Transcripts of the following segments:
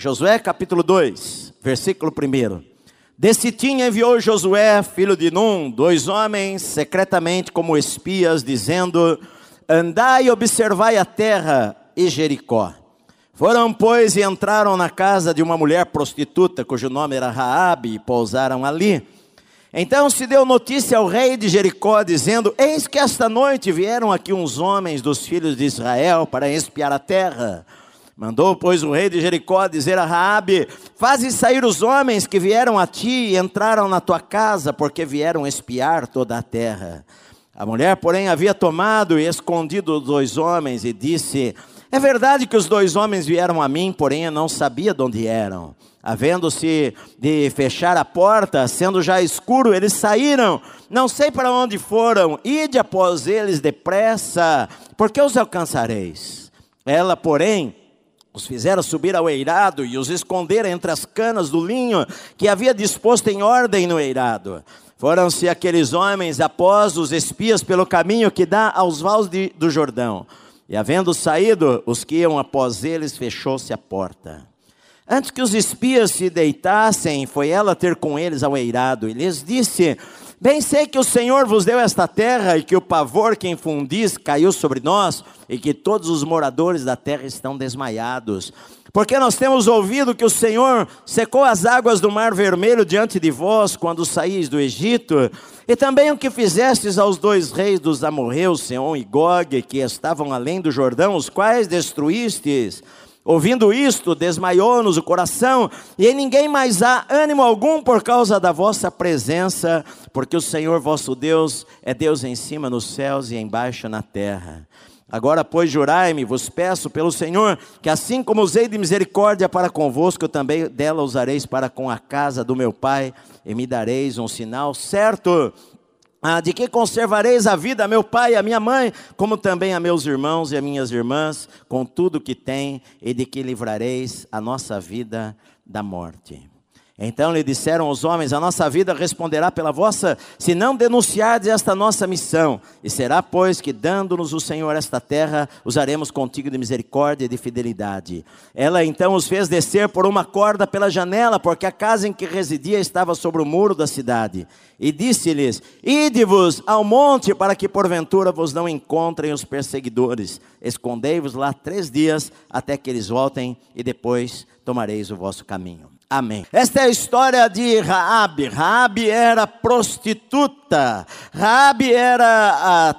Josué capítulo 2, versículo 1. De Sitim enviou Josué, filho de Num, dois homens secretamente como espias, dizendo: Andai e observai a terra e Jericó. Foram, pois, e entraram na casa de uma mulher prostituta, cujo nome era Raabe, e pousaram ali. Então se deu notícia ao rei de Jericó, dizendo: Eis que esta noite vieram aqui uns homens dos filhos de Israel para espiar a terra. Mandou, pois, o rei de Jericó dizer a Raabe: Faze sair os homens que vieram a ti e entraram na tua casa, porque vieram espiar toda a terra. A mulher, porém, havia tomado e escondido os dois homens e disse: É verdade que os dois homens vieram a mim, porém eu não sabia de onde eram. Havendo-se de fechar a porta, sendo já escuro, eles saíram. Não sei para onde foram. Ide após eles depressa, porque os alcançareis. Ela, porém, os fizeram subir ao eirado e os esconder entre as canas do linho que havia disposto em ordem no eirado. Foram-se aqueles homens após os espias pelo caminho que dá aos vales do Jordão. E havendo saído, os que iam após eles, fechou-se a porta. Antes que os espias se deitassem, foi ela ter com eles ao eirado e lhes disse: Bem sei que o Senhor vos deu esta terra e que o pavor que infundis caiu sobre nós e que todos os moradores da terra estão desmaiados. Porque nós temos ouvido que o Senhor secou as águas do Mar Vermelho diante de vós quando saís do Egito, e também o que fizestes aos dois reis dos amorreus, Seom e Gog, que estavam além do Jordão, os quais destruístes. Ouvindo isto, desmaiou-nos o coração, e em ninguém mais há ânimo algum por causa da vossa presença, porque o Senhor vosso Deus é Deus em cima nos céus e embaixo na terra. Agora, pois, jurai-me, vos peço pelo Senhor, que assim como usei de misericórdia para convosco, também dela usareis para com a casa do meu pai, e me dareis um sinal certo ah, de que conservareis a vida a meu pai e a minha mãe, como também a meus irmãos e a minhas irmãs, com tudo que tem, e de que livrareis a nossa vida da morte. Então lhe disseram os homens: A nossa vida responderá pela vossa, se não denunciardes esta nossa missão. E será, pois, que dando-nos o Senhor esta terra, usaremos contigo de misericórdia e de fidelidade. Ela então os fez descer por uma corda pela janela, porque a casa em que residia estava sobre o muro da cidade. E disse-lhes: Ide-vos ao monte, para que porventura vos não encontrem os perseguidores. Escondei-vos lá três dias, até que eles voltem, e depois tomareis o vosso caminho. Amém. Esta é a história de Raabe. Raabe era prostituta. Raabe era,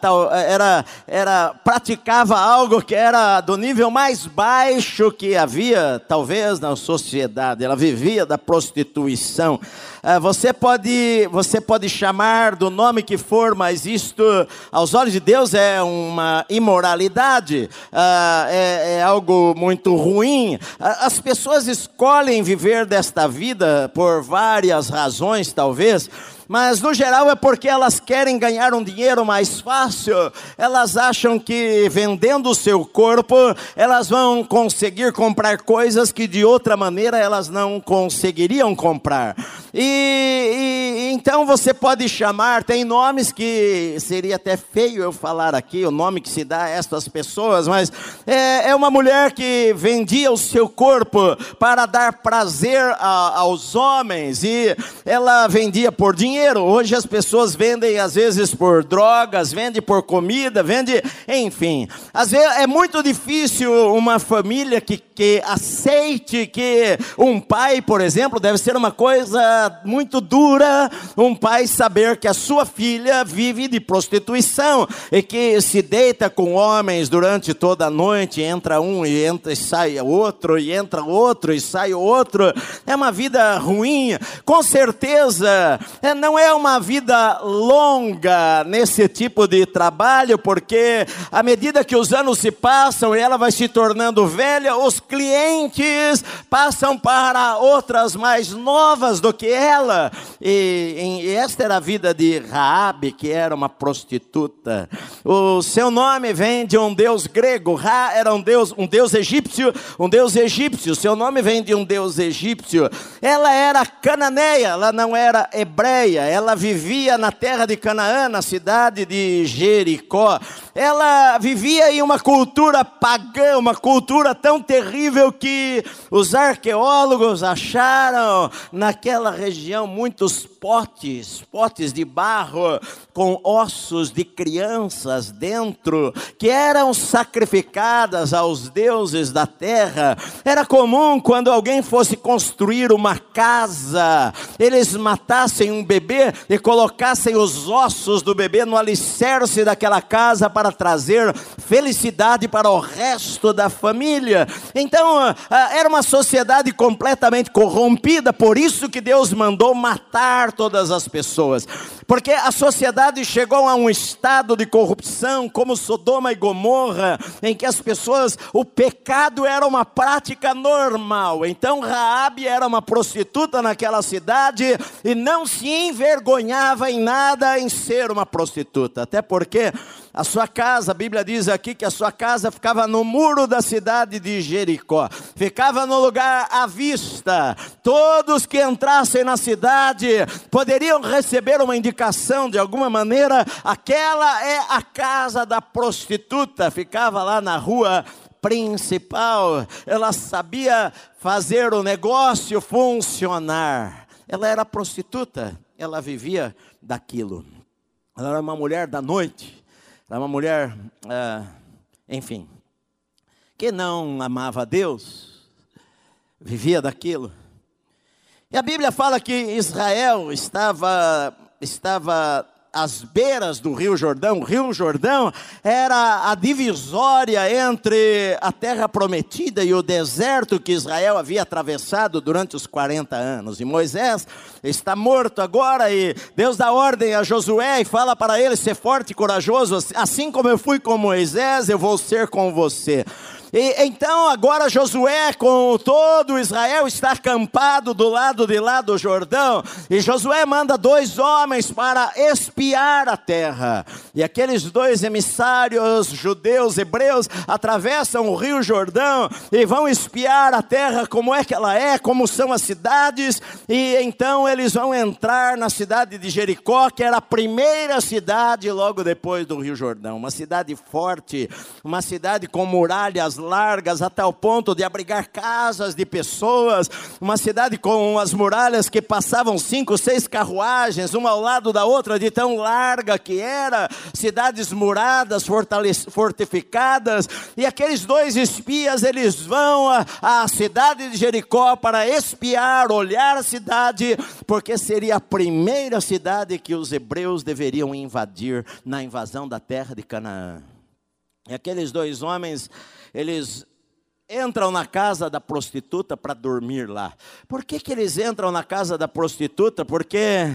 era, era praticava algo que era do nível mais baixo que havia, talvez, na sociedade. Ela vivia da prostituição. Ah, você pode, você pode chamar do nome que for, mas isto, aos olhos de Deus, é uma imoralidade, ah, é, é algo muito ruim. Ah, as pessoas escolhem viver desta vida por várias razões, talvez mas no geral é porque elas querem ganhar um dinheiro mais fácil. Elas acham que vendendo o seu corpo, elas vão conseguir comprar coisas que de outra maneira elas não conseguiriam comprar. E, e, então você pode chamar, tem nomes que seria até feio eu falar aqui, o nome que se dá a estas pessoas, mas é, é uma mulher que vendia o seu corpo para dar prazer a, aos homens, e ela vendia por dinheiro. Hoje as pessoas vendem às vezes por drogas, vendem por comida, vende, enfim. Às vezes é muito difícil uma família que, que aceite que um pai, por exemplo, deve ser uma coisa muito dura um pai saber que a sua filha vive de prostituição e que se deita com homens durante toda a noite, entra um e entra e sai outro, e entra outro e sai outro. É uma vida ruim. Com certeza, é, não é uma vida longa nesse tipo de trabalho, porque à medida que os anos se passam e ela vai se tornando velha, os clientes passam para outras mais novas do que ela, e, e, e esta era a vida de Raabe, que era uma prostituta. O seu nome vem de um deus grego. Ra era um deus, um deus egípcio, um deus egípcio. Seu nome vem de um deus egípcio. Ela era cananeia, ela não era hebreia. Ela vivia na terra de Canaã, na cidade de Jericó. Ela vivia em uma cultura pagã, uma cultura tão terrível que os arqueólogos acharam naquela região muitos potes, potes de barro com ossos de crianças dentro, que eram sacrificadas aos deuses da terra. Era comum quando alguém fosse construir uma casa, eles matassem um bebê e colocassem os ossos do bebê no alicerce daquela casa para trazer felicidade para o resto da família. Então, ah, era uma sociedade completamente corrompida, por isso que Deus mandou matar todas as pessoas. Porque a sociedade chegou a um estado de corrupção, como Sodoma e Gomorra, em que as pessoas, o pecado era uma prática normal. Então Raabe era uma prostituta naquela cidade e não se envergonhava em nada em ser uma prostituta. Até porque a sua casa, a Bíblia diz aqui que a sua casa ficava no muro da cidade de Jericó, ficava no lugar à vista. Todos que entrassem na cidade poderiam receber uma indicação de alguma maneira. Aquela é a casa da prostituta, ficava lá na rua principal. Ela sabia fazer o negócio funcionar. Ela era prostituta, ela vivia daquilo. Ela era uma mulher da noite uma mulher, é, enfim, que não amava a Deus, vivia daquilo. E a Bíblia fala que Israel estava, estava às beiras do Rio Jordão. O Rio Jordão era a divisória entre a terra prometida e o deserto que Israel havia atravessado durante os 40 anos. E Moisés está morto agora e Deus dá ordem a Josué e fala para ele ser forte e corajoso, assim como eu fui com Moisés, eu vou ser com você. E, então agora Josué com todo Israel está acampado do lado de lá do Jordão, e Josué manda dois homens para espiar a terra. E aqueles dois emissários judeus, hebreus, atravessam o rio Jordão e vão espiar a terra, como é que ela é, como são as cidades, e então eles vão entrar na cidade de Jericó, que era a primeira cidade logo depois do rio Jordão, uma cidade forte, uma cidade com muralhas largas a tal ponto de abrigar casas de pessoas, uma cidade com as muralhas que passavam cinco, seis carruagens, uma ao lado da outra, de tão larga que era, cidades muradas, fortificadas, e aqueles dois espias, eles vão à cidade de Jericó para espiar, olhar a cidade, porque seria a primeira cidade que os hebreus deveriam invadir na invasão da terra de Canaã. E aqueles dois homens, eles entram na casa da prostituta para dormir lá. Por que, que eles entram na casa da prostituta? Porque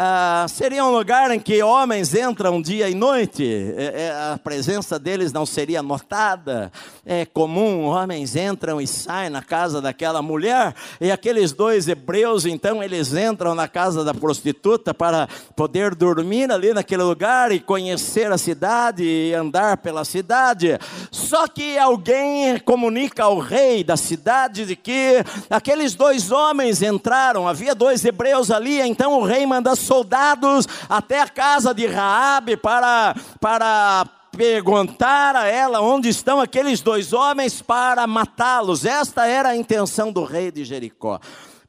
ah, seria um lugar em que homens entram dia e noite, é, é, a presença deles não seria notada. É comum, homens entram e saem na casa daquela mulher, e aqueles dois hebreus, então, eles entram na casa da prostituta para poder dormir ali naquele lugar e conhecer a cidade e andar pela cidade. Só que alguém comunica ao rei da cidade de que aqueles dois homens entraram, havia dois hebreus ali, então o rei manda soldados até a casa de Raabe para para perguntar a ela onde estão aqueles dois homens para matá-los. Esta era a intenção do rei de Jericó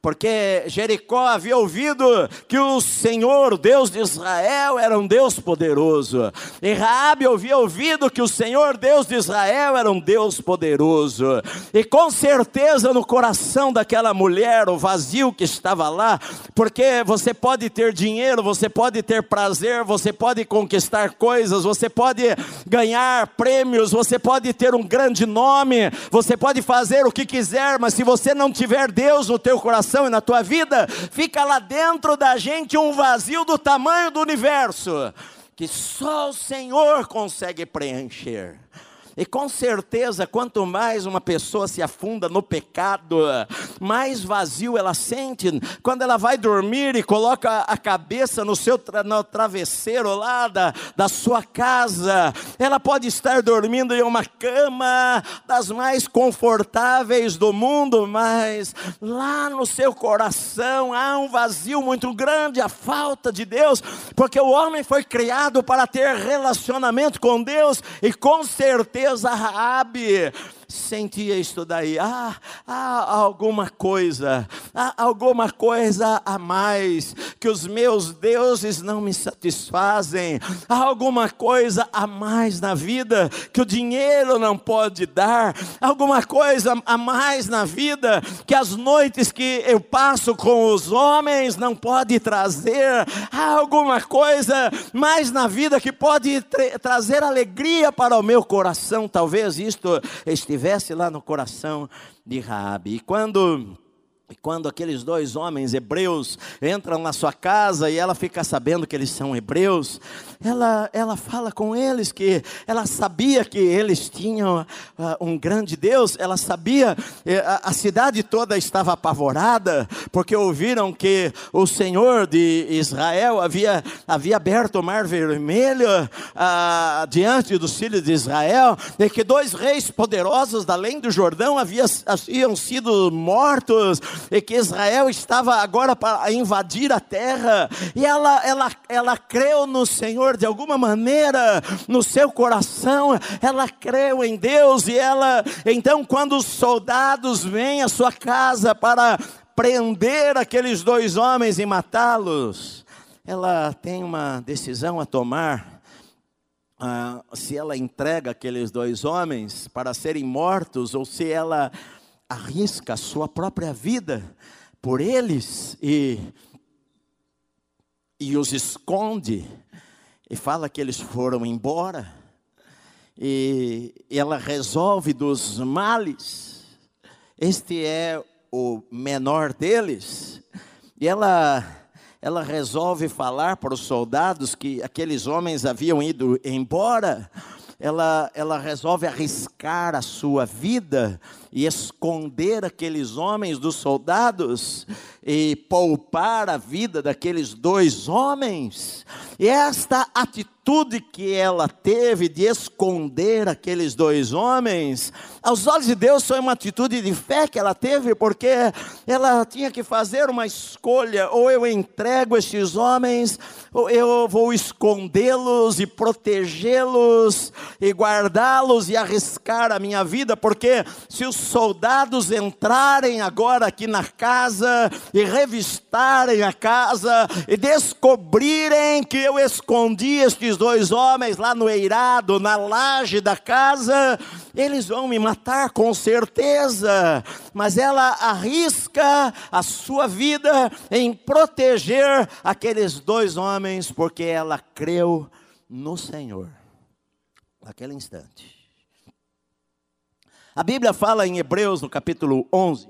porque Jericó havia ouvido que o Senhor, Deus de Israel, era um Deus poderoso. E Raabe havia ouvido que o Senhor, Deus de Israel, era um Deus poderoso. E com certeza no coração daquela mulher, o vazio que estava lá, porque você pode ter dinheiro, você pode ter prazer, você pode conquistar coisas, você pode ganhar prêmios, você pode ter um grande nome, você pode fazer o que quiser, mas se você não tiver Deus no teu coração, coração e na tua vida, fica lá dentro da gente um vazio do tamanho do universo, que só o Senhor consegue preencher. E com certeza, quanto mais uma pessoa se afunda no pecado, mais vazio ela sente. Quando ela vai dormir e coloca a cabeça no seu tra no travesseiro lá da, da sua casa, ela pode estar dormindo em uma cama das mais confortáveis do mundo, mas lá no seu coração há um vazio muito grande, a falta de Deus, porque o homem foi criado para ter relacionamento com Deus e com certeza Deus Raabe sentia isso daí. Ah, há alguma coisa, há alguma coisa a mais que os meus deuses não me satisfazem. Há alguma coisa a mais na vida que o dinheiro não pode dar. Alguma coisa a mais na vida que as noites que eu passo com os homens não pode trazer. Há alguma coisa mais na vida que pode tra trazer alegria para o meu coração. Talvez isto esteja estivesse lá no coração de Raabe. E quando e quando aqueles dois homens hebreus entram na sua casa e ela fica sabendo que eles são hebreus, ela, ela fala com eles que ela sabia que eles tinham uh, um grande Deus, ela sabia, eh, a, a, cidade toda estava apavorada, porque ouviram que o Senhor de Israel havia, havia aberto o mar vermelho uh, diante dos filhos de Israel, e que dois reis poderosos da além do Jordão haviam, haviam sido mortos e que Israel estava agora para invadir a terra, e ela, ela, ela creu no Senhor de alguma maneira, no seu coração, ela creu em Deus, e ela, então, quando os soldados vêm à sua casa para prender aqueles dois homens e matá-los, ela tem uma decisão a tomar. Ah, se ela entrega aqueles dois homens para serem mortos ou se ela arrisca a sua própria vida por eles e, e os esconde e fala que eles foram embora. E, ela resolve dos males. Este é o menor deles. E ela ela resolve falar para os soldados que aqueles homens haviam ido embora. Ela, ela resolve arriscar a sua vida e esconder aqueles homens dos soldados e poupar a vida daqueles dois homens. E esta atitude que ela teve de esconder aqueles dois homens, aos olhos de Deus foi uma atitude de fé que ela teve, porque ela tinha que fazer uma escolha: ou eu entrego estes homens, ou eu vou escondê-los e protegê-los e guardá-los e arriscar a minha vida, porque se os soldados entrarem agora aqui na casa e revistarem a casa e descobrirem que eu escondi estes dois homens lá no eirado, na laje da casa, eles vão me matar com certeza. Mas ela arrisca a sua vida em proteger aqueles dois homens, porque ela creu no Senhor. Naquele instante. A Bíblia fala em Hebreus, no capítulo 11,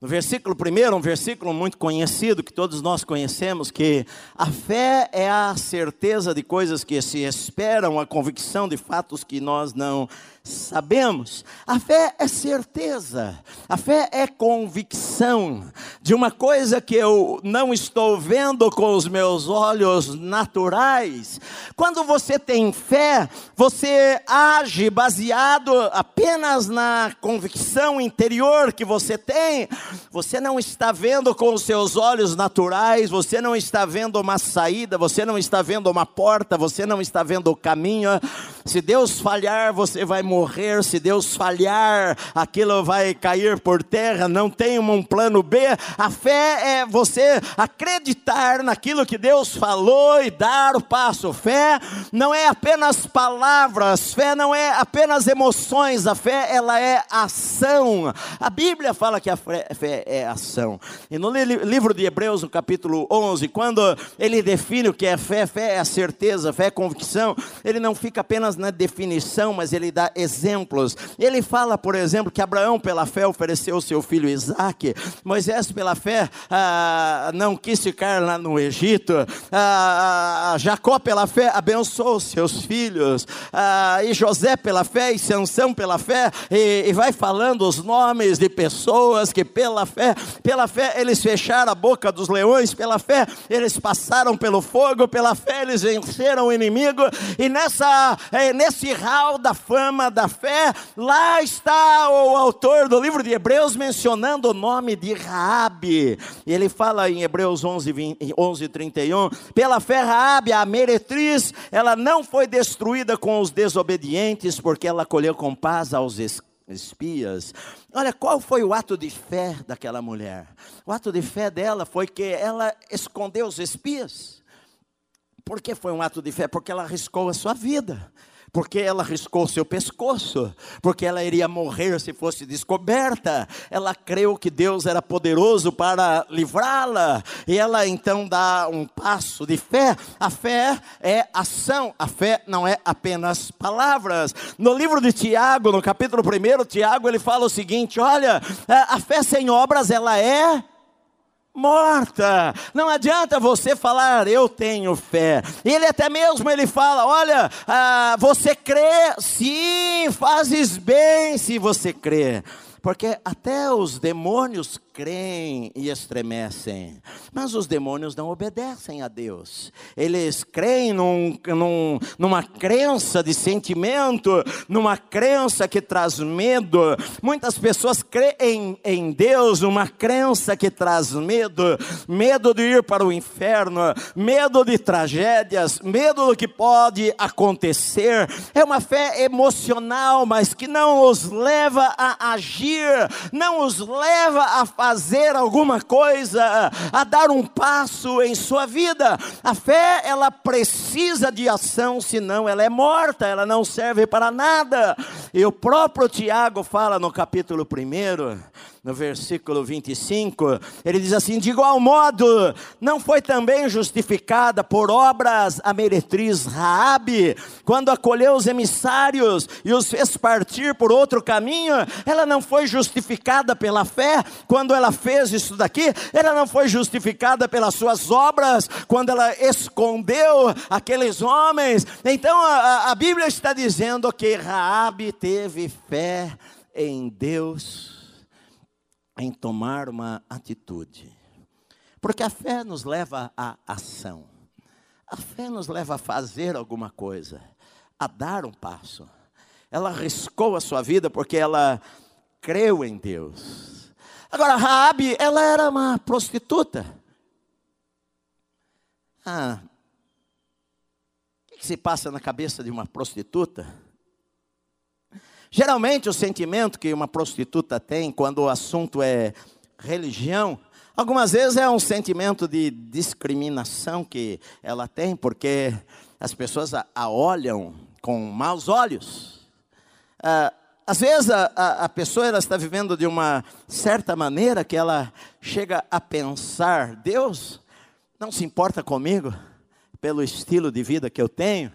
no versículo 1, um versículo muito conhecido, que todos nós conhecemos, que a fé é a certeza de coisas que se esperam, a convicção de fatos que nós não sabemos. A fé é certeza, a fé é convicção de uma coisa que eu não estou vendo com os meus olhos naturais. Quando você tem fé, você age baseado apenas na convicção interior que você tem. Você não está vendo com os seus olhos naturais, você não está vendo uma saída, você não está vendo uma porta, você não está vendo o caminho. Se Deus falhar, você vai morrer morrer, se Deus falhar, aquilo vai cair por terra, não tem um plano B. A fé é você acreditar naquilo que Deus falou e dar o passo. Fé não é apenas palavras, fé não é apenas emoções, a fé ela é ação. A Bíblia fala que a fé, é ação. E no livro de Hebreus, no capítulo 11, quando ele define o que é fé, fé é a certeza, fé é convicção, ele não fica apenas na definição, mas ele dá exemplos. Ele fala, por exemplo, que Abraão, pela fé, ofereceu seu filho Isaque, Moisés, pela pela fé, ah, não quis ficar lá no Egito. Ah, Jacó, pela fé, abençoou seus filhos. Ah, e José, pela fé, e Sansão, pela fé. E, e vai falando os nomes de pessoas que, pela fé, pela fé, eles fecharam a boca dos leões. Pela fé, eles passaram pelo fogo. Pela fé, eles venceram o inimigo. E nessa, eh, nesse hall da fama da fé, lá está o autor do livro de Hebreus mencionando o nome de Raabe. Ele fala em Hebreus 11, 20, 11 31, pela fé Raabe, a meretriz, ela não foi destruída com os desobedientes, porque ela colheu com paz aos espias. Olha, qual foi o ato de fé daquela mulher? O ato de fé dela foi que ela escondeu os espias. Por que foi um ato de fé? Porque ela arriscou a sua vida porque ela riscou seu pescoço, porque ela iria morrer se fosse descoberta. Ela creu que Deus era poderoso para livrá-la, e ela então dá um passo de fé. A fé é ação, a fé não é apenas palavras. No livro de Tiago, no capítulo 1, Tiago ele fala o seguinte: olha, a fé sem obras ela é morta. Não adianta você falar, eu tenho fé. Ele até mesmo ele fala, olha, ah, você crê, sim, fazes bem se você crê. Porque até os demônios creem e estremecem, mas os demônios não obedecem a Deus. Eles creem num, num, numa crença de sentimento, numa crença que traz medo. Muitas pessoas creem em Deus, uma crença que traz medo, medo de ir para o inferno, medo de tragédias, medo do que pode acontecer. É uma fé emocional, mas que não os leva a agir, não os leva a fazer alguma coisa, a dar um passo em sua vida. A fé, ela precisa de ação, senão ela é morta, ela não serve para nada. E o próprio Tiago fala no capítulo 1, no versículo 25, ele diz assim: de igual modo, não foi também justificada por obras a meretriz Raabe, quando acolheu os emissários e os fez partir por outro caminho, ela não foi justificada pela fé quando ela fez isso daqui, ela não foi justificada pelas suas obras quando ela escondeu aqueles homens. Então a, a Bíblia está dizendo que Raabe teve fé em Deus em tomar uma atitude. Porque a fé nos leva à ação. A fé nos leva a fazer alguma coisa, a dar um passo. Ela arriscou a sua vida porque ela creu em Deus. Agora, Raabe, ela era uma prostituta. Ah, o que se passa na cabeça de uma prostituta? Geralmente, o sentimento que uma prostituta tem quando o assunto é religião, algumas vezes é um sentimento de discriminação que ela tem, porque as pessoas a, olham com maus olhos. Ah, às vezes a, a, a pessoa ela está vivendo de uma certa maneira que ela chega a pensar: Deus não se importa comigo pelo estilo de vida que eu tenho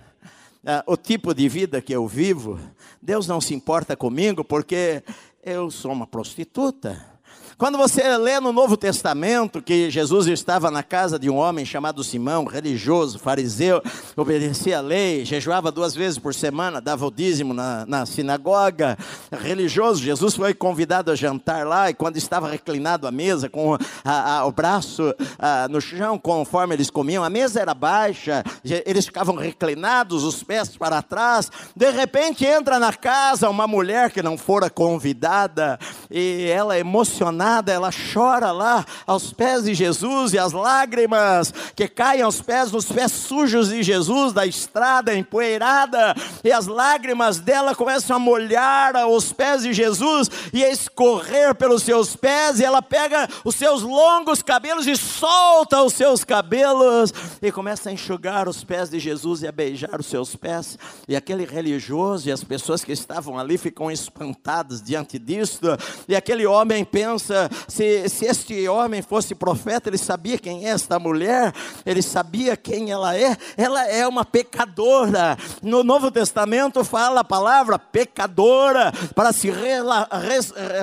uh, o tipo de vida que eu vivo, Deus não se importa comigo porque eu sou uma prostituta. Quando você lê no Novo Testamento que Jesus estava na casa de um homem chamado Simão, religioso, fariseu, obedecia a lei, jejuava duas vezes por semana, dava o dízimo na, na sinagoga, religioso, Jesus foi convidado a jantar lá e quando estava reclinado à mesa, com a, a, o braço a, no chão, conforme eles comiam, a mesa era baixa, eles ficavam reclinados, os pés para trás, de repente entra na casa uma mulher que não fora convidada e ela emocionada ela chora lá aos pés de Jesus e as lágrimas que caem aos pés, nos pés sujos de Jesus, da estrada empoeirada, e as lágrimas dela começam a molhar os pés de Jesus e a escorrer pelos seus pés, e ela pega os seus longos cabelos e solta os seus cabelos e começa a enxugar os pés de Jesus e a beijar os seus pés, e aquele religioso e as pessoas que estavam ali ficam espantadas diante disto, e aquele homem pensa se, se este homem fosse profeta, ele sabia quem é esta mulher, ele sabia quem ela é. Ela é uma pecadora. No Novo Testamento fala a palavra pecadora para se,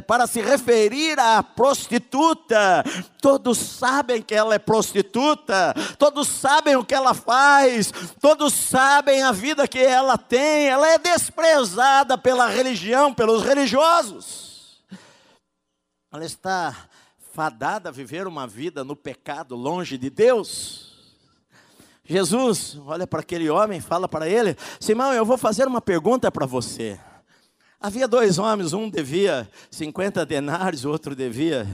para se referir à prostituta. Todos sabem que ela é prostituta, todos sabem o que ela faz, todos sabem a vida que ela tem. Ela é desprezada pela religião, pelos religiosos. Ela está fadada a viver uma vida no pecado, longe de Deus. Jesus olha para aquele homem, fala para ele: Simão, eu vou fazer uma pergunta para você. Havia dois homens, um devia 50 denários, o outro devia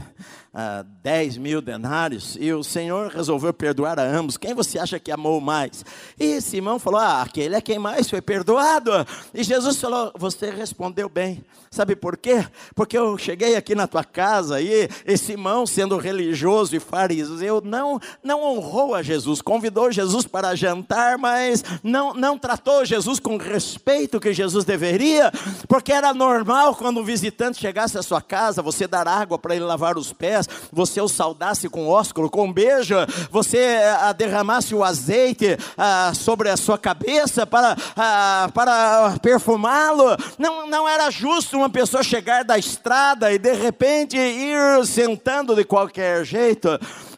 ah, 10 mil denários, e o Senhor resolveu perdoar a ambos. Quem você acha que amou mais? E Simão falou: Ah, aquele é quem mais foi perdoado. E Jesus falou: Você respondeu bem. Sabe por quê? Porque eu cheguei aqui na tua casa e, e Simão, sendo religioso e fariseu, não, não honrou a Jesus, convidou Jesus para jantar, mas não, não tratou Jesus com o respeito que Jesus deveria, porque era normal quando um visitante chegasse à sua casa, você dar água para ele lavar os pés, você o saudasse com ósculo, com um beijo, você a, eh, derramasse o azeite a, ah, sobre a sua cabeça para, ah, para perfumá-lo. Não, não era justo uma pessoa chegar da estrada e de repente ir sentando de qualquer jeito.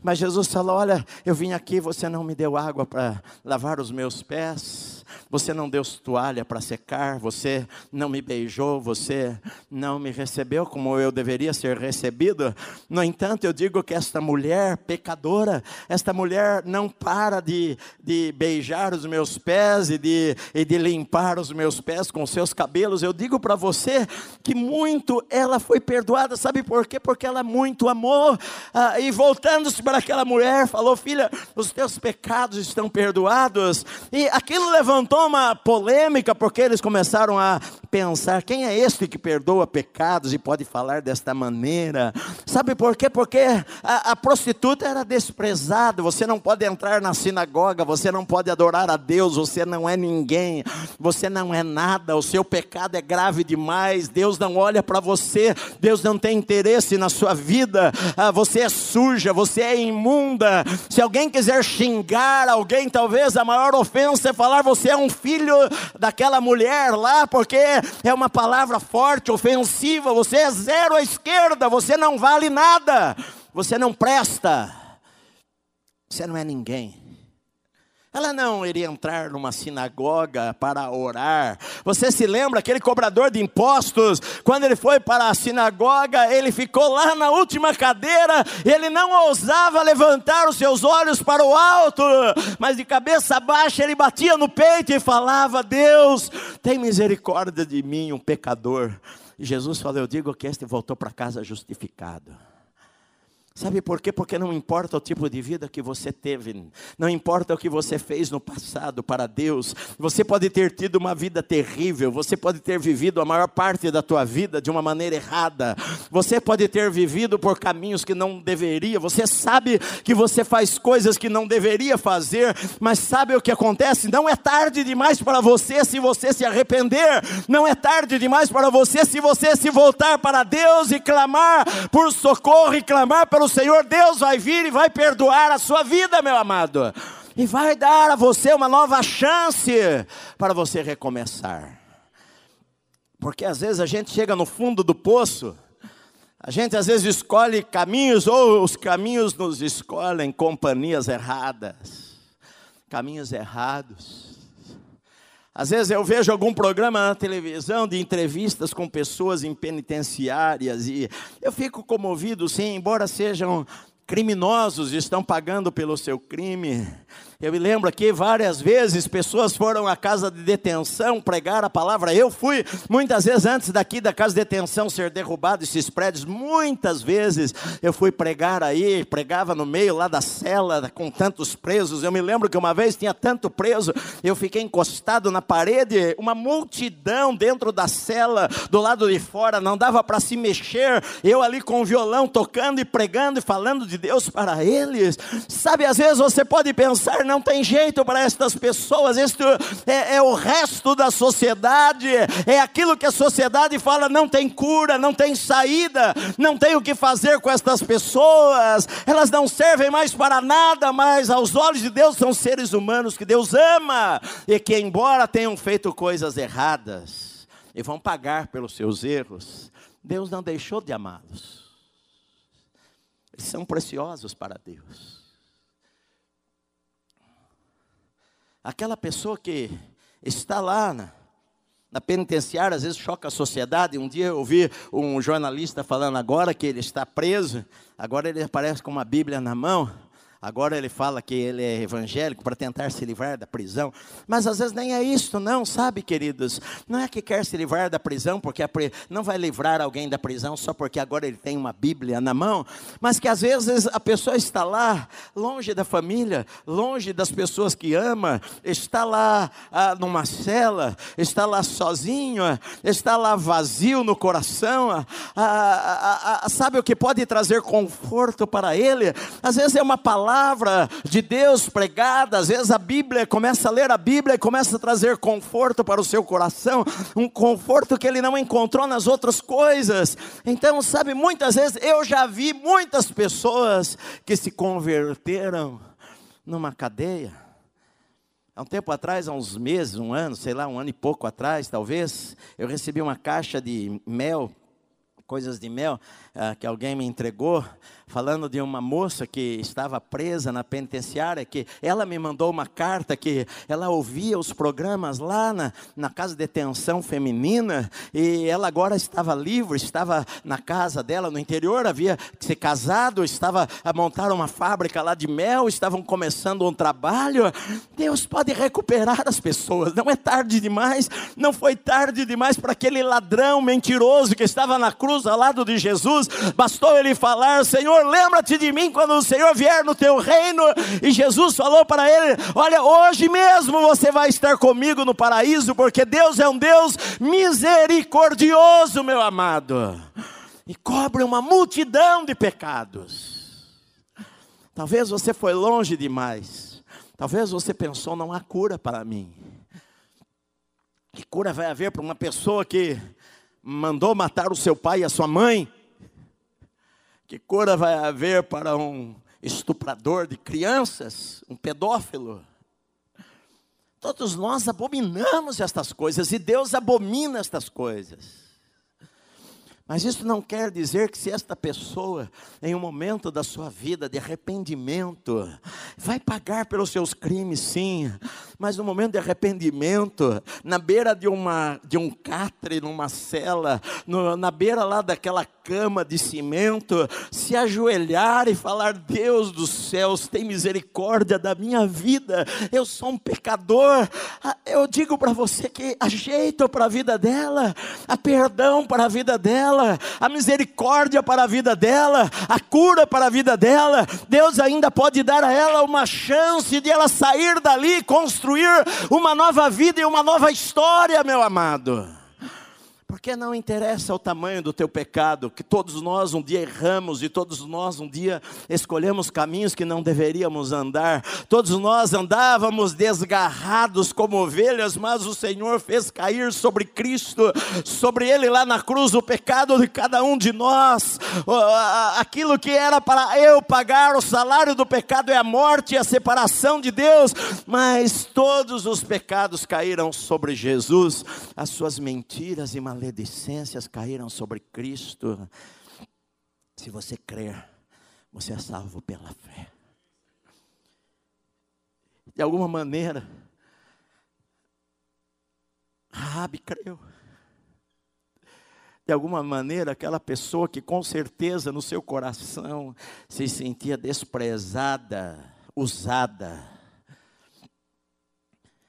Mas Jesus falou: Olha, eu vim aqui, você não me deu água para lavar os meus pés você não deu toalha para secar, você não me beijou, você não me recebeu como eu deveria ser recebido. No entanto, eu digo que esta mulher pecadora, esta mulher não para de, de beijar os meus pés e de, e de limpar os meus pés com seus cabelos. Eu digo para você que muito ela foi perdoada, sabe por quê? Porque ela muito amou. Ah, e voltando-se para aquela mulher, falou: Filha, os teus pecados estão perdoados. E aquilo levantou uma polêmica porque eles começaram a pensar: quem é este que perdoa pecados e pode falar desta maneira? Sabe por quê? Porque a, a prostituta era desprezada. Você não pode entrar na sinagoga, você não pode adorar a Deus, você não é ninguém, você não é nada, o seu pecado é grave demais. Deus não olha para você, Deus não tem interesse na sua vida. Ah, você é suja, você é imunda. Se alguém quiser xingar alguém, talvez a maior ofensa é falar você é um filho daquela mulher lá, porque é uma palavra forte, ofensiva. Você é zero à esquerda, você não vale nada, você não presta, você não é ninguém. Ela não iria entrar numa sinagoga para orar. Você se lembra aquele cobrador de impostos, quando ele foi para a sinagoga, ele ficou lá na última cadeira, ele não ousava levantar os seus olhos para o alto, mas de cabeça baixa ele batia no peito e falava: Deus, tem misericórdia de mim, um pecador. E Jesus falou: Eu digo que este voltou para casa justificado. Sabe por quê? Porque não importa o tipo de vida que você teve, não importa o que você fez no passado para Deus. Você pode ter tido uma vida terrível, você pode ter vivido a maior parte da tua vida de uma maneira errada. Você pode ter vivido por caminhos que não deveria. Você sabe que você faz coisas que não deveria fazer, mas sabe o que acontece? Não é tarde demais para você se você se arrepender. Não é tarde demais para você se você se voltar para Deus e clamar por socorro e clamar pelo o Senhor Deus vai vir e vai perdoar a sua vida, meu amado, e vai dar a você uma nova chance para você recomeçar. Porque às vezes a gente chega no fundo do poço, a gente às vezes escolhe caminhos, ou os caminhos nos escolhem companhias erradas, caminhos errados. Às vezes eu vejo algum programa na televisão de entrevistas com pessoas em penitenciárias e eu fico comovido, sim, embora sejam criminosos, estão pagando pelo seu crime. Eu me lembro aqui várias vezes pessoas foram à casa de detenção pregar a palavra. Eu fui muitas vezes antes daqui da casa de detenção ser derrubado esses prédios, muitas vezes eu fui pregar aí, pregava no meio lá da cela com tantos presos. Eu me lembro que uma vez tinha tanto preso, eu fiquei encostado na parede, uma multidão dentro da cela, do lado de fora, não dava para se mexer. Eu ali com o violão tocando e pregando e falando de Deus para eles. Sabe, às vezes você pode pensar não tem jeito para estas pessoas, isto é, é o resto da sociedade, é aquilo que a sociedade fala: não tem cura, não tem saída, não tem o que fazer com estas pessoas, elas não servem mais para nada, mas aos olhos de Deus são seres humanos que Deus ama e que, embora tenham feito coisas erradas e vão pagar pelos seus erros, Deus não deixou de amá-los. Eles são preciosos para Deus. Aquela pessoa que está lá na, na penitenciária, às vezes choca a sociedade. Um dia eu ouvi um jornalista falando agora que ele está preso, agora ele aparece com uma Bíblia na mão. Agora ele fala que ele é evangélico para tentar se livrar da prisão. Mas às vezes nem é isso, não, sabe, queridos? Não é que quer se livrar da prisão, porque pri... não vai livrar alguém da prisão só porque agora ele tem uma Bíblia na mão. Mas que às vezes a pessoa está lá, longe da família, longe das pessoas que ama, está lá ah, numa cela, está lá sozinho, está lá vazio no coração. Ah, ah, ah sabe o que pode trazer conforto para ele? Às vezes é uma palavra palavra de Deus pregada, às vezes a Bíblia, começa a ler a Bíblia e começa a trazer conforto para o seu coração, um conforto que ele não encontrou nas outras coisas. Então, sabe, muitas vezes eu já vi muitas pessoas que se converteram numa cadeia. Há um tempo atrás, há uns meses, um ano, sei lá, um ano e pouco atrás, talvez, eu recebi uma caixa de mel, coisas de mel, uh, que alguém me entregou, falando de uma moça que estava presa na penitenciária, que ela me mandou uma carta que ela ouvia os programas lá na, na casa de detenção feminina, e ela agora estava livre, estava na casa dela no interior, havia se casado, estava a montar uma fábrica lá de mel, estavam começando um trabalho. Deus pode recuperar as pessoas, não é tarde demais, não foi tarde demais para aquele ladrão mentiroso que estava na cruz ao lado de Jesus, bastou ele falar: Senhor, Senhor, lembra-te de mim quando o Senhor vier no teu reino. E Jesus falou para ele: Olha, hoje mesmo você vai estar comigo no paraíso, porque Deus é um Deus misericordioso, meu amado, e cobre uma multidão de pecados. Talvez você foi longe demais. Talvez você pensou, não há cura para mim. Que cura vai haver para uma pessoa que mandou matar o seu pai e a sua mãe? Que cura vai haver para um estuprador de crianças, um pedófilo? Todos nós abominamos estas coisas e Deus abomina estas coisas. Mas isso não quer dizer que se esta pessoa, em um momento da sua vida de arrependimento, vai pagar pelos seus crimes, sim, mas no momento de arrependimento, na beira de, uma, de um catre, numa cela, no, na beira lá daquela cama de cimento, se ajoelhar e falar: Deus dos céus, tem misericórdia da minha vida, eu sou um pecador. Ah, eu digo para você que há jeito para a vida dela, há perdão para a vida dela dela, a misericórdia para a vida dela, a cura para a vida dela. Deus ainda pode dar a ela uma chance de ela sair dali, construir uma nova vida e uma nova história, meu amado. Porque não interessa o tamanho do teu pecado, que todos nós um dia erramos e todos nós um dia escolhemos caminhos que não deveríamos andar. Todos nós andávamos desgarrados como ovelhas, mas o Senhor fez cair sobre Cristo, sobre Ele lá na cruz, o pecado de cada um de nós. Aquilo que era para eu pagar, o salário do pecado é a morte e a separação de Deus, mas todos os pecados caíram sobre Jesus, as suas mentiras e maledicências maledicências caíram sobre Cristo. Se você crer, você é salvo pela fé. De alguma maneira, Rabi creu. De alguma maneira, aquela pessoa que com certeza no seu coração se sentia desprezada, usada.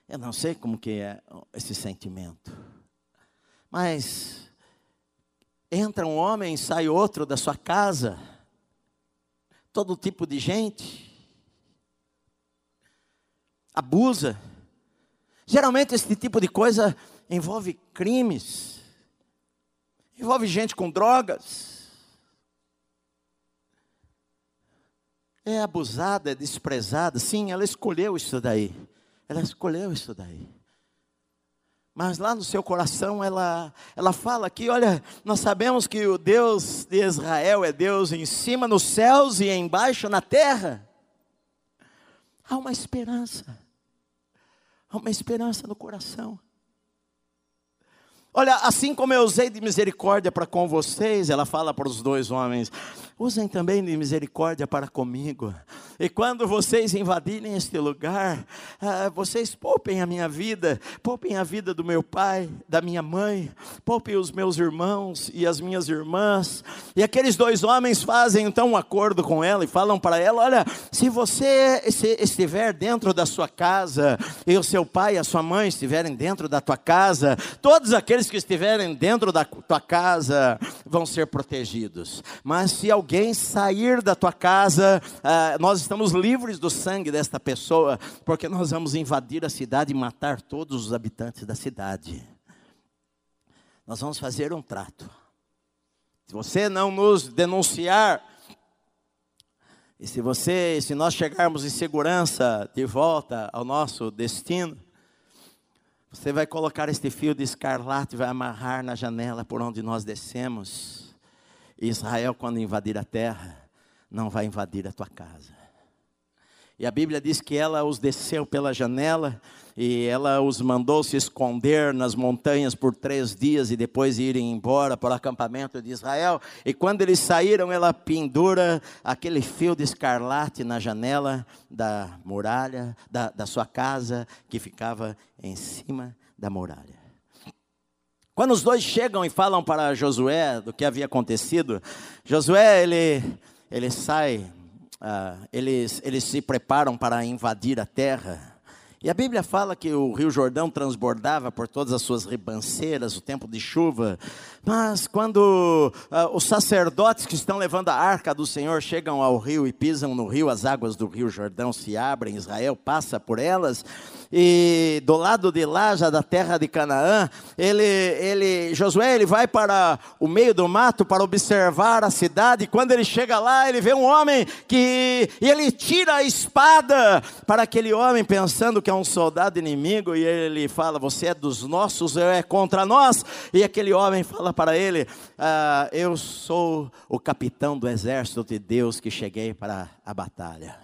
Eu não sei como que é esse sentimento. Mas entra um homem, sai outro da sua casa, todo tipo de gente, abusa. Geralmente esse tipo de coisa envolve crimes, envolve gente com drogas, é abusada, é desprezada. Sim, ela escolheu isso daí. Ela escolheu isso daí. Mas lá no seu coração ela, ela fala que, olha, nós sabemos que o Deus de Israel é Deus em cima nos céus e embaixo na terra. Há uma esperança. Há uma esperança no coração. Olha, assim como eu usei de misericórdia para com vocês, ela fala para os dois homens, usem também de misericórdia para comigo. E quando vocês invadirem este lugar, ah, vocês poupem a minha vida, poupem a vida do meu pai, da minha mãe, poupem os meus irmãos e as minhas irmãs. E aqueles dois homens fazem então um acordo com ela e falam para ela: Olha, se você estiver dentro da sua casa, e o seu pai e a sua mãe estiverem dentro da tua casa, todos aqueles que estiverem dentro da tua casa vão ser protegidos. Mas se alguém sair da tua casa, ah, nós estamos livres do sangue desta pessoa, porque nós vamos invadir a cidade e matar todos os habitantes da cidade. Nós vamos fazer um trato. Se você não nos denunciar, e se você, se nós chegarmos em segurança de volta ao nosso destino, você vai colocar este fio de escarlate e vai amarrar na janela por onde nós descemos. Israel, quando invadir a terra, não vai invadir a tua casa. E a Bíblia diz que ela os desceu pela janela e ela os mandou se esconder nas montanhas por três dias e depois irem embora para o acampamento de Israel. E quando eles saíram, ela pendura aquele fio de escarlate na janela da muralha, da, da sua casa, que ficava em cima da muralha. Quando os dois chegam e falam para Josué do que havia acontecido, Josué ele, ele sai ah, eles, eles se preparam para invadir a terra. E a Bíblia fala que o Rio Jordão transbordava por todas as suas ribanceiras, o tempo de chuva. Mas quando ah, os sacerdotes que estão levando a arca do Senhor chegam ao rio e pisam no rio, as águas do Rio Jordão se abrem, Israel passa por elas e do lado de lá, já da terra de Canaã, ele, ele, Josué, ele vai para o meio do mato para observar a cidade. Quando ele chega lá, ele vê um homem que e ele tira a espada para aquele homem pensando que é um soldado inimigo e ele fala: "Você é dos nossos, é contra nós?" E aquele homem fala para ele: ah, "Eu sou o capitão do exército de Deus que cheguei para a batalha."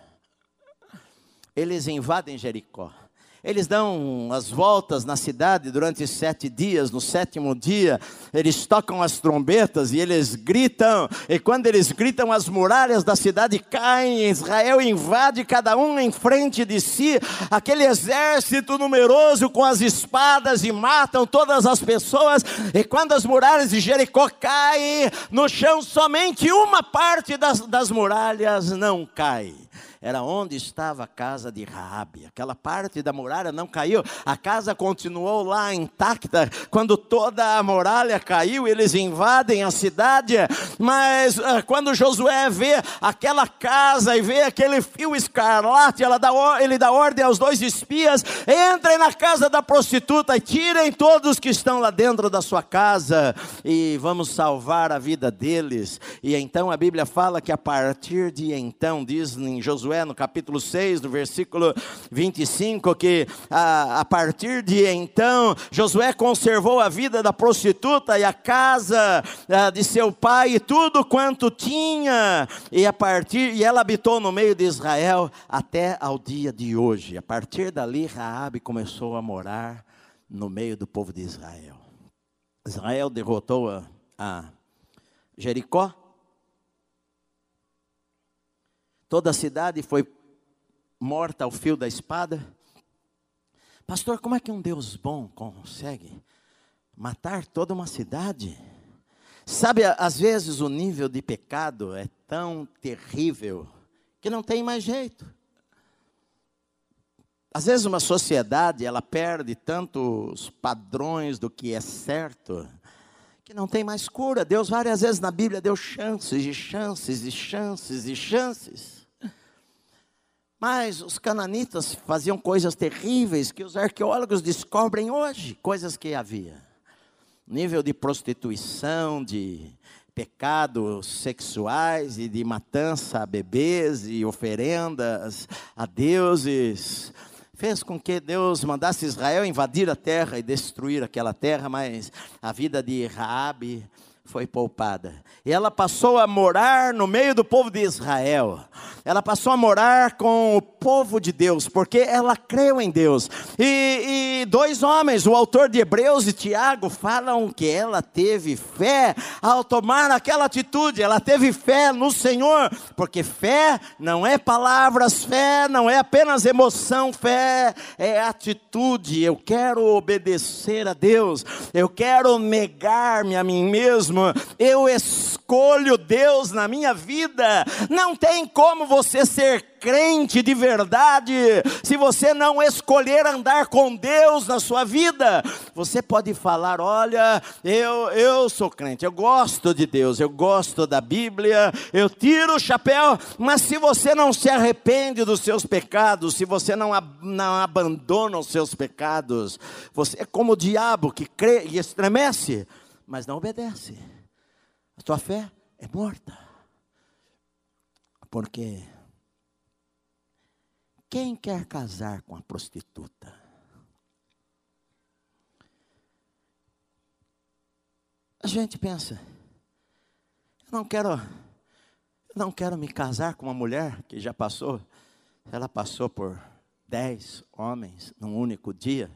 Eles invadem Jericó. Eles dão as voltas na cidade durante sete dias. No sétimo dia, eles tocam as trombetas e eles gritam. E quando eles gritam, as muralhas da cidade caem. Israel invade cada um em frente de si. Aquele exército numeroso com as espadas e matam todas as pessoas. E quando as muralhas de Jericó caem no chão, somente uma parte das, das muralhas não cai era onde estava a casa de Raabe. Aquela parte da muralha não caiu, a casa continuou lá intacta. Quando toda a muralha caiu, eles invadem a cidade. Mas uh, quando Josué vê aquela casa e vê aquele fio escarlate, dá, ele dá ordem aos dois espias: entrem na casa da prostituta e tirem todos que estão lá dentro da sua casa e vamos salvar a vida deles. E então a Bíblia fala que a partir de então, diz em Josué Josué, no capítulo 6, no versículo 25, que a, a partir de então, Josué conservou a vida da prostituta e a casa a, de seu pai e tudo quanto tinha, e a partir, e ela habitou no meio de Israel até ao dia de hoje. A partir dali, Raabe começou a morar no meio do povo de Israel. Israel derrotou a, a Jericó, Toda a cidade foi morta ao fio da espada. Pastor, como é que um Deus bom consegue matar toda uma cidade? Sabe, às vezes o nível de pecado é tão terrível que não tem mais jeito. Às vezes uma sociedade, ela perde tantos padrões do que é certo, que não tem mais cura. Deus várias vezes na Bíblia deu chances e chances e chances e chances. Mas os cananitas faziam coisas terríveis que os arqueólogos descobrem hoje, coisas que havia. Nível de prostituição, de pecados sexuais e de matança a bebês e oferendas a deuses. Fez com que Deus mandasse Israel invadir a terra e destruir aquela terra, mas a vida de Raabe foi poupada. E ela passou a morar no meio do povo de Israel. Ela passou a morar com o povo de Deus, porque ela creu em Deus. E, e dois homens, o autor de Hebreus e Tiago, falam que ela teve fé ao tomar aquela atitude. Ela teve fé no Senhor, porque fé não é palavras, fé não é apenas emoção, fé é atitude. Eu quero obedecer a Deus, eu quero negar-me a mim mesmo mesmo, eu escolho Deus na minha vida. Não tem como você ser crente de verdade se você não escolher andar com Deus na sua vida. Você pode falar: olha, eu, eu sou crente, eu gosto de Deus, eu gosto da Bíblia, eu tiro o chapéu, mas se você não se arrepende dos seus pecados, se você não, não abandona os seus pecados, você é como o diabo que crê e estremece mas não obedece. A tua fé é morta. Porque quem quer casar com a prostituta? A gente pensa, eu não quero, eu não quero me casar com uma mulher que já passou, ela passou por dez homens num único dia.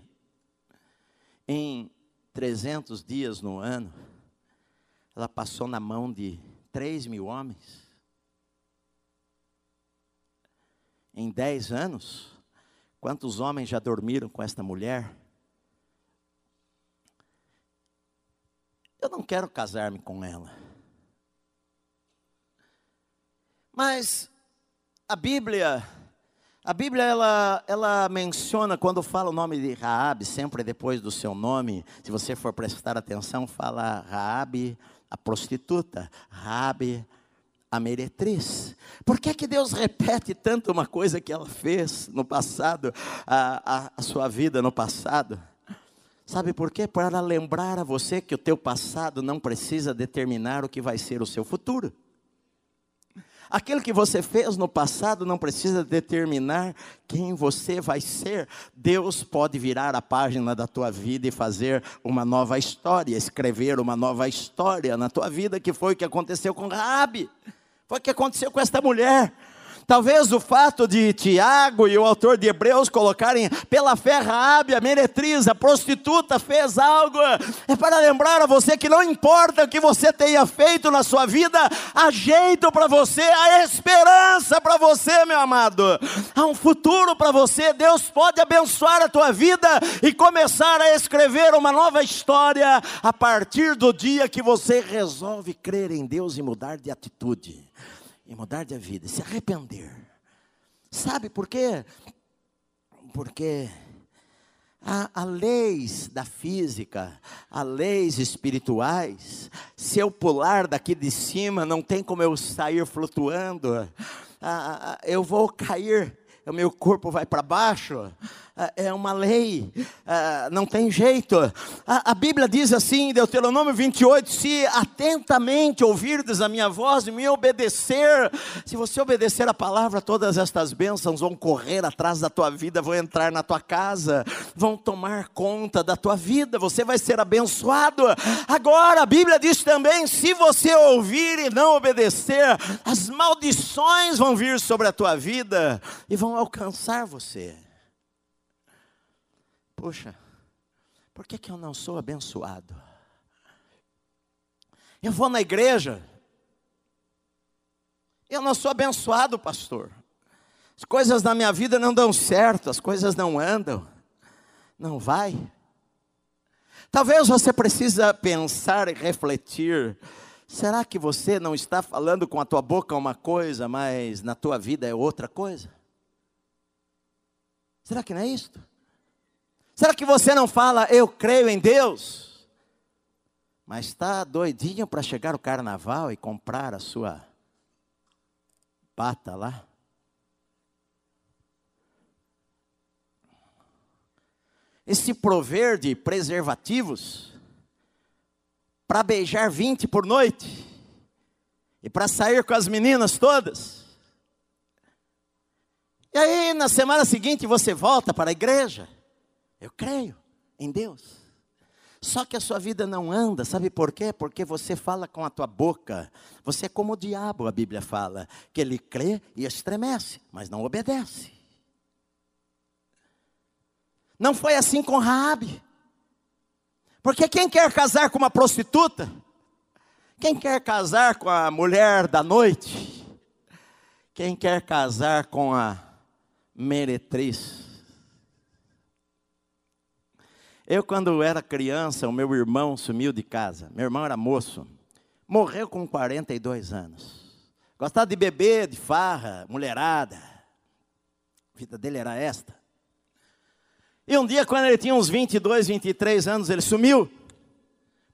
Em 300 dias no ano, ela passou na mão de 3 mil homens. Em 10 anos, quantos homens já dormiram com esta mulher? Eu não quero casar-me com ela. Mas a Bíblia a Bíblia ela, ela menciona quando fala o nome de Raabe, sempre depois do seu nome, se você for prestar atenção, fala Raabe, a prostituta, Raabe, a meretriz. Por que, que Deus repete tanto uma coisa que ela fez no passado, a, a, a sua vida no passado? Sabe por quê? Para lembrar a você que o teu passado não precisa determinar o que vai ser o seu futuro. Aquilo que você fez no passado não precisa determinar quem você vai ser. Deus pode virar a página da tua vida e fazer uma nova história, escrever uma nova história na tua vida, que foi o que aconteceu com Rabi. Foi o que aconteceu com esta mulher. Talvez o fato de Tiago e o autor de Hebreus colocarem pela fé Raabe, a meretriz, a prostituta fez algo, é para lembrar a você que não importa o que você tenha feito na sua vida, há jeito para você, há esperança para você, meu amado. Há um futuro para você. Deus pode abençoar a tua vida e começar a escrever uma nova história a partir do dia que você resolve crer em Deus e mudar de atitude e mudar de vida, se arrepender. Sabe por quê? Porque há, há leis da física, há leis espirituais. Se eu pular daqui de cima, não tem como eu sair flutuando. Ah, ah eu vou cair, o meu corpo vai para baixo. Ah, é uma lei, ah, não tem jeito. A, Bíblia diz assim, Deuteronômio 28, se atentamente ouvirdes a minha voz e me obedecer, se você obedecer a palavra, todas estas bênçãos vão correr atrás da tua vida, vão entrar na tua casa, vão tomar conta da tua vida, você vai ser abençoado. Agora, a Bíblia diz também, se você ouvir e não obedecer, as maldições vão vir sobre a tua vida e vão alcançar você. Puxa, por que, que eu não sou abençoado? Eu vou na igreja, eu não sou abençoado, pastor. As coisas na minha vida não dão certo, as coisas não andam, não vai. Talvez você precisa pensar e refletir. Será que você não está falando com a tua boca uma coisa, mas na tua vida é outra coisa? Será que não é isto? Será que você não fala, eu creio em Deus? Mas está doidinho para chegar o carnaval e comprar a sua pata lá? Esse prover de preservativos para beijar 20 por noite. e para sair com as meninas todas. E aí, na semana seguinte, você volta para a igreja. Eu creio em Deus. Só que a sua vida não anda, sabe por quê? Porque você fala com a tua boca. Você é como o diabo, a Bíblia fala, que ele crê e estremece, mas não obedece. Não foi assim com Raabe. Porque quem quer casar com uma prostituta, quem quer casar com a mulher da noite, quem quer casar com a meretriz, eu, quando era criança, o meu irmão sumiu de casa. Meu irmão era moço. Morreu com 42 anos. Gostava de beber, de farra, mulherada. A vida dele era esta. E um dia, quando ele tinha uns 22, 23 anos, ele sumiu.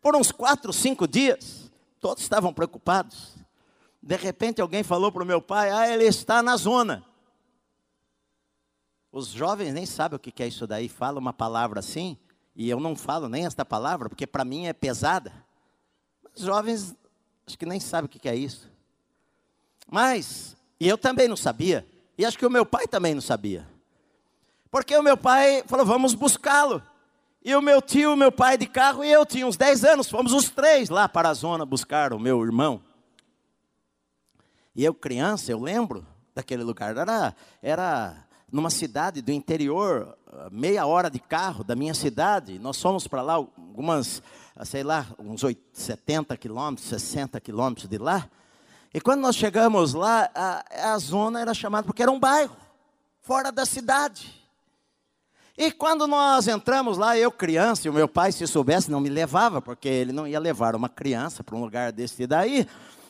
Por uns 4, 5 dias. Todos estavam preocupados. De repente, alguém falou para o meu pai: Ah, ele está na zona. Os jovens nem sabem o que é isso daí. Fala uma palavra assim. E eu não falo nem esta palavra, porque para mim é pesada. Os jovens acho que nem sabem o que é isso. Mas, e eu também não sabia. E acho que o meu pai também não sabia. Porque o meu pai falou, vamos buscá-lo. E o meu tio, meu pai de carro e eu tinha uns 10 anos, fomos os três lá para a zona buscar o meu irmão. E eu criança, eu lembro daquele lugar, era, era numa cidade do interior, meia hora de carro da minha cidade. Nós fomos para lá algumas, sei lá, uns 70 quilômetros, 60 quilômetros de lá. E quando nós chegamos lá, a, a zona era chamada porque era um bairro, fora da cidade. E quando nós entramos lá, eu criança, e o meu pai, se soubesse, não me levava, porque ele não ia levar uma criança para um lugar desse daí.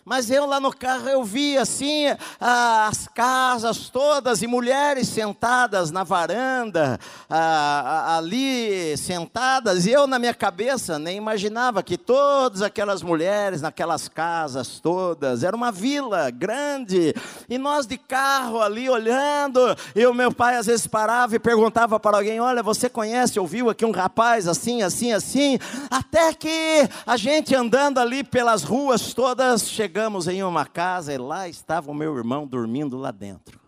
Mas eu lá no carro eu vi assim as casas todas e mulheres sentadas na varanda, ali sentadas, e eu na minha cabeça nem imaginava que todas aquelas mulheres naquelas casas todas, era uma vila grande, e nós de carro ali olhando, e o meu pai às vezes parava e perguntava para alguém: Olha, você conhece, ouviu aqui um rapaz assim, assim, assim, até que a gente andando ali pelas ruas todas, chegando chegamos em uma casa e lá estava o meu irmão dormindo lá dentro.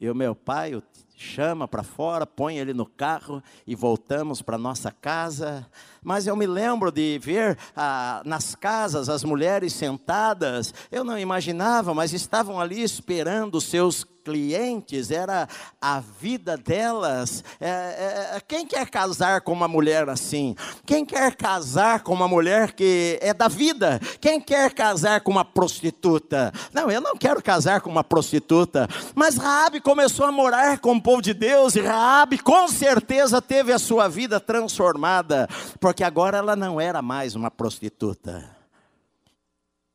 E o meu pai o chama para fora, põe ele no carro e voltamos para nossa casa. Mas eu me lembro de ver ah, nas casas as mulheres sentadas. Eu não imaginava, mas estavam ali esperando os seus clientes, era a vida delas. É, é, é, quem quer casar com uma mulher assim? Quem quer casar com uma mulher que é da vida? Quem quer casar com uma prostituta? Não, eu não quero casar com uma prostituta. Mas Raabe começou a morar com o povo de Deus e Raabe com certeza teve a sua vida transformada, porque agora ela não era mais uma prostituta.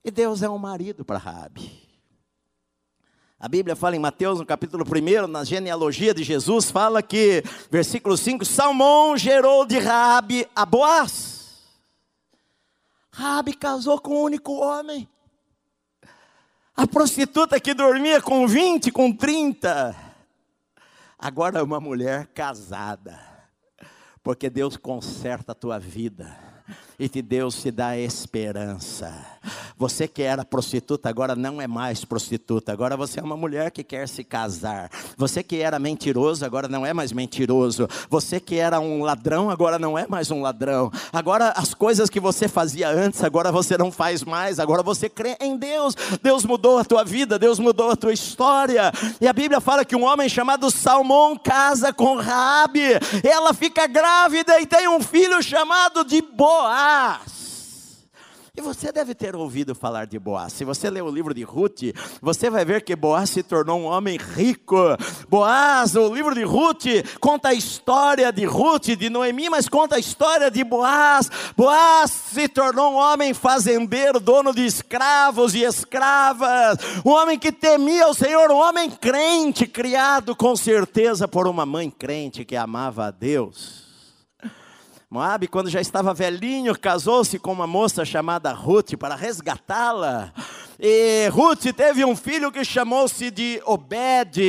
E Deus é um marido para Raabe. A Bíblia fala em Mateus, no capítulo 1, na genealogia de Jesus, fala que, versículo 5, Salmão gerou de Rabi a Boaz. Rabi casou com um único homem. A prostituta que dormia com 20, com 30, agora é uma mulher casada, porque Deus conserta a tua vida e te Deus te dá esperança. Você que era prostituta, agora não é mais prostituta, agora você é uma mulher que quer se casar. Você que era mentiroso, agora não é mais mentiroso. Você que era um ladrão, agora não é mais um ladrão. Agora as coisas que você fazia antes, agora você não faz mais, agora você crê em Deus. Deus mudou a tua vida, Deus mudou a tua história. E a Bíblia fala que um homem chamado Salmão casa com Rabi. Ela fica grávida e tem um filho chamado de Boaz. E você deve ter ouvido falar de Boaz. Se você ler o livro de Ruth, você vai ver que Boaz se tornou um homem rico. Boaz, o livro de Ruth, conta a história de Ruth, de Noemi, mas conta a história de Boaz. Boaz se tornou um homem fazendeiro, dono de escravos e escravas. Um homem que temia o Senhor, um homem crente, criado com certeza por uma mãe crente que amava a Deus. Moabe, quando já estava velhinho, casou-se com uma moça chamada Ruth para resgatá-la. E Ruth teve um filho que chamou-se de Obed.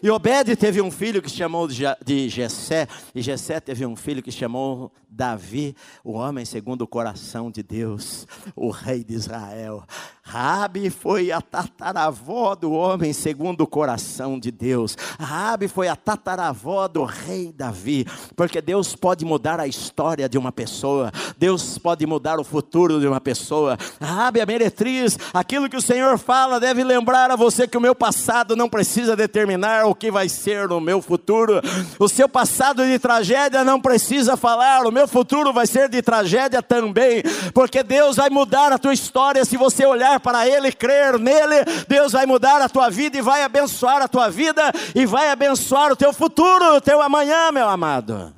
E Obed teve um filho que chamou de Jessé. E Jessé teve um filho que chamou Davi, o homem segundo o coração de Deus, o rei de Israel. Raabe foi a tataravó do homem segundo o coração de Deus. Raabe foi a tataravó do rei Davi, porque Deus pode mudar a história de uma pessoa. Deus pode mudar o futuro de uma pessoa. Raabe a meretriz, aquilo que o Senhor fala deve lembrar a você que o meu passado não precisa determinar o que vai ser no meu futuro. O seu passado de tragédia não precisa falar, o meu futuro vai ser de tragédia também, porque Deus vai mudar a tua história se você olhar olhar para Ele, crer nele, Deus vai mudar a tua vida e vai abençoar a tua vida e vai abençoar o teu futuro, o teu amanhã, meu amado.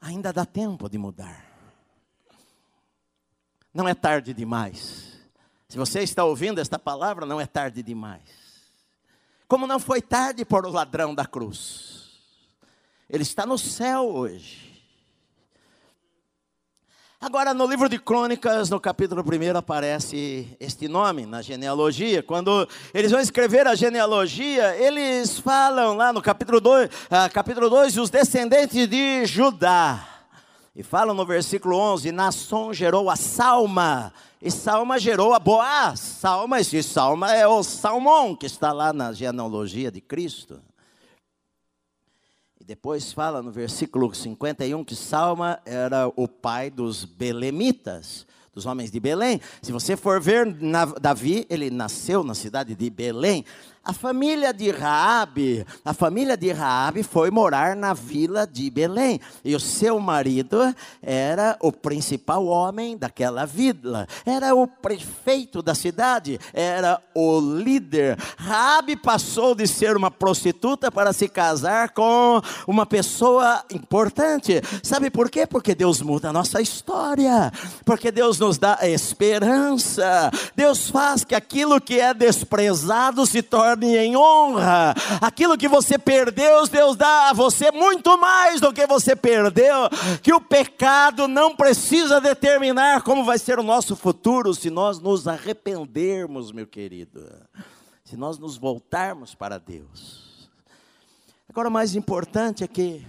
Ainda dá tempo de mudar. Não é tarde demais. Se você está ouvindo esta palavra, não é tarde demais. Como não foi tarde por o ladrão da cruz. Ele está no céu hoje. Agora, no livro de Crônicas, no capítulo 1, aparece este nome na genealogia. Quando eles vão escrever a genealogia, eles falam lá no capítulo 2, ah, capítulo 2 os descendentes de Judá. E falam no versículo 11: Nasson gerou a Salma, e Salma gerou a Boaz. Salma, esse Salma é o Salmão, que está lá na genealogia de Cristo. Depois fala no versículo 51 que Salma era o pai dos belemitas, dos homens de Belém. Se você for ver Davi, ele nasceu na cidade de Belém. A família de Raabe, a família de Raabe foi morar na vila de Belém, e o seu marido era o principal homem daquela vila, era o prefeito da cidade, era o líder. Raabe passou de ser uma prostituta para se casar com uma pessoa importante. Sabe por quê? Porque Deus muda a nossa história, porque Deus nos dá esperança. Deus faz que aquilo que é desprezado se torne torne em honra. Aquilo que você perdeu, Deus dá a você muito mais do que você perdeu. Que o pecado não precisa determinar como vai ser o nosso futuro se nós nos arrependermos, meu querido. Se nós nos voltarmos para Deus. Agora, o mais importante é que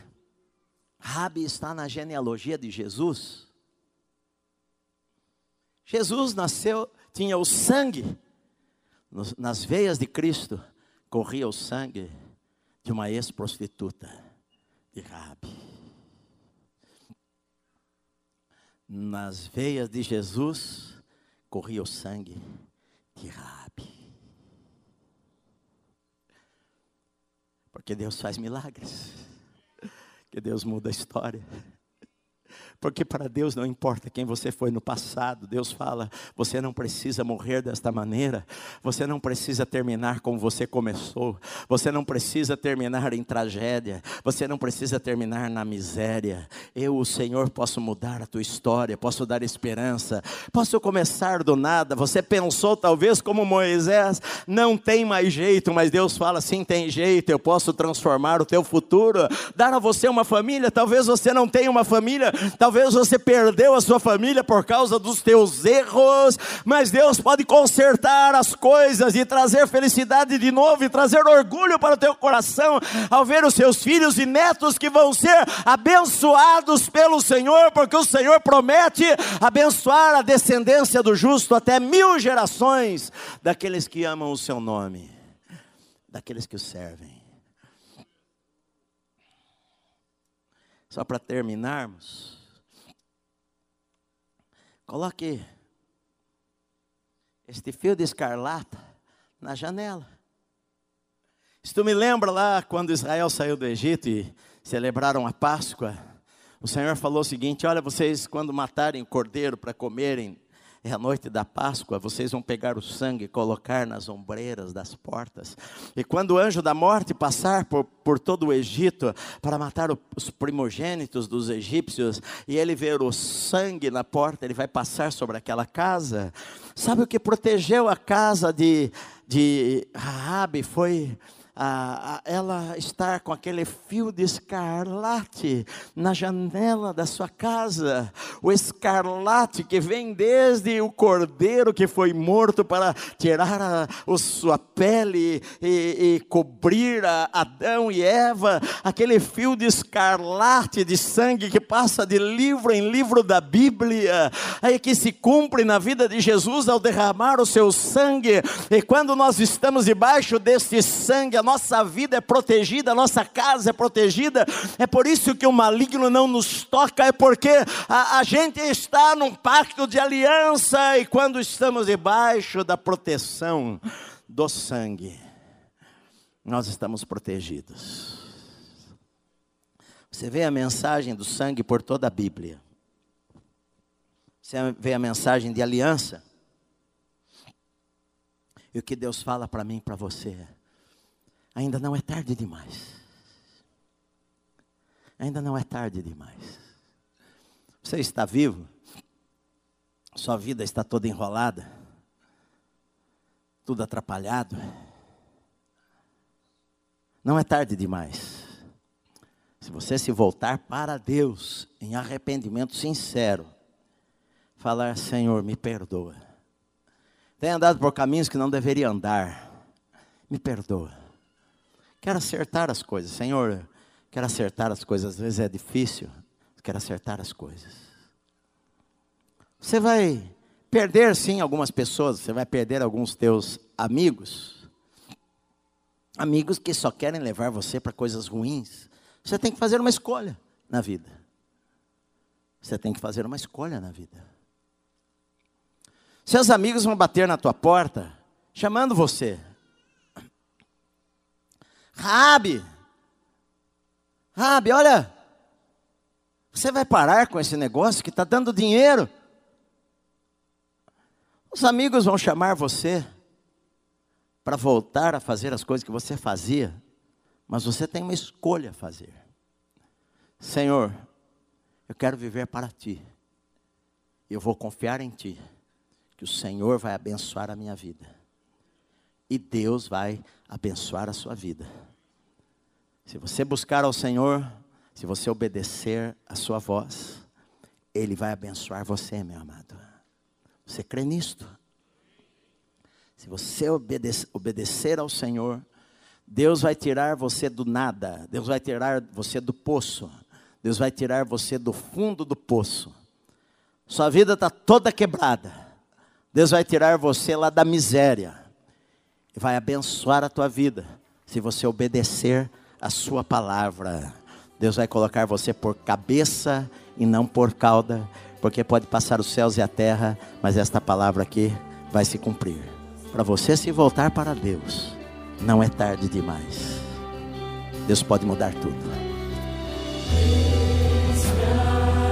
Rabi está na genealogia de Jesus. Jesus nasceu, tinha o sangue nas veias de Cristo corria o sangue de uma ex-prostituta de Rabi. Nas veias de Jesus corria o sangue de Rabi. Porque Deus faz milagres. Que Deus muda a história. Porque para Deus não importa quem você foi no passado, Deus fala: você não precisa morrer desta maneira, você não precisa terminar como você começou, você não precisa terminar em tragédia, você não precisa terminar na miséria. Eu, o Senhor, posso mudar a tua história, posso dar esperança, posso começar do nada. Você pensou, talvez, como Moisés, não tem mais jeito, mas Deus fala: sim, tem jeito, eu posso transformar o teu futuro, dar a você uma família. Talvez você não tenha uma família, talvez Talvez você perdeu a sua família por causa dos teus erros, mas Deus pode consertar as coisas e trazer felicidade de novo e trazer orgulho para o teu coração ao ver os seus filhos e netos que vão ser abençoados pelo Senhor, porque o Senhor promete abençoar a descendência do justo até mil gerações daqueles que amam o seu nome, daqueles que o servem. Só para terminarmos, Coloque este fio de escarlata na janela. Isto me lembra lá quando Israel saiu do Egito e celebraram a Páscoa. O Senhor falou o seguinte: Olha, vocês, quando matarem o cordeiro para comerem é a noite da Páscoa, vocês vão pegar o sangue e colocar nas ombreiras das portas. E quando o anjo da morte passar por, por todo o Egito para matar os primogênitos dos egípcios, e ele ver o sangue na porta, ele vai passar sobre aquela casa. Sabe o que protegeu a casa de, de Raabe? Foi a, a, ela estar com aquele fio de escarlate na janela da sua casa, o escarlate que vem desde o cordeiro que foi morto para tirar a, a sua pele e, e cobrir Adão e Eva, aquele fio de escarlate de sangue que passa de livro em livro da Bíblia, aí que se cumpre na vida de Jesus ao derramar o seu sangue, e quando nós estamos debaixo desse sangue, nossa vida é protegida, a nossa casa é protegida. É por isso que o maligno não nos toca, é porque a, a gente está num pacto de aliança e quando estamos debaixo da proteção do sangue, nós estamos protegidos. Você vê a mensagem do sangue por toda a Bíblia. Você vê a mensagem de aliança. E o que Deus fala para mim e para você é: ainda não é tarde demais. Ainda não é tarde demais. Você está vivo, sua vida está toda enrolada, tudo atrapalhado. Não é tarde demais. Se você se voltar para Deus em arrependimento sincero, falar: Senhor, me perdoa. Tem andado por caminhos que não deveria andar, me perdoa. Quero acertar as coisas. Senhor, quero acertar as coisas. Às vezes é difícil. Quero acertar as coisas. Você vai perder sim algumas pessoas, você vai perder alguns teus amigos. Amigos que só querem levar você para coisas ruins. Você tem que fazer uma escolha na vida. Você tem que fazer uma escolha na vida. Seus amigos vão bater na tua porta, chamando você. Rabi, Rabi, olha, você vai parar com esse negócio que está dando dinheiro. Os amigos vão chamar você para voltar a fazer as coisas que você fazia, mas você tem uma escolha a fazer. Senhor, eu quero viver para ti. Eu vou confiar em ti, que o Senhor vai abençoar a minha vida e Deus vai abençoar a sua vida. Se você buscar ao Senhor, se você obedecer a sua voz, Ele vai abençoar você, meu amado. Você crê nisto? Se você obedece, obedecer ao Senhor, Deus vai tirar você do nada, Deus vai tirar você do poço, Deus vai tirar você do fundo do poço. Sua vida está toda quebrada, Deus vai tirar você lá da miséria vai abençoar a tua vida se você obedecer a sua palavra. Deus vai colocar você por cabeça e não por cauda, porque pode passar os céus e a terra, mas esta palavra aqui vai se cumprir. Para você se voltar para Deus, não é tarde demais. Deus pode mudar tudo.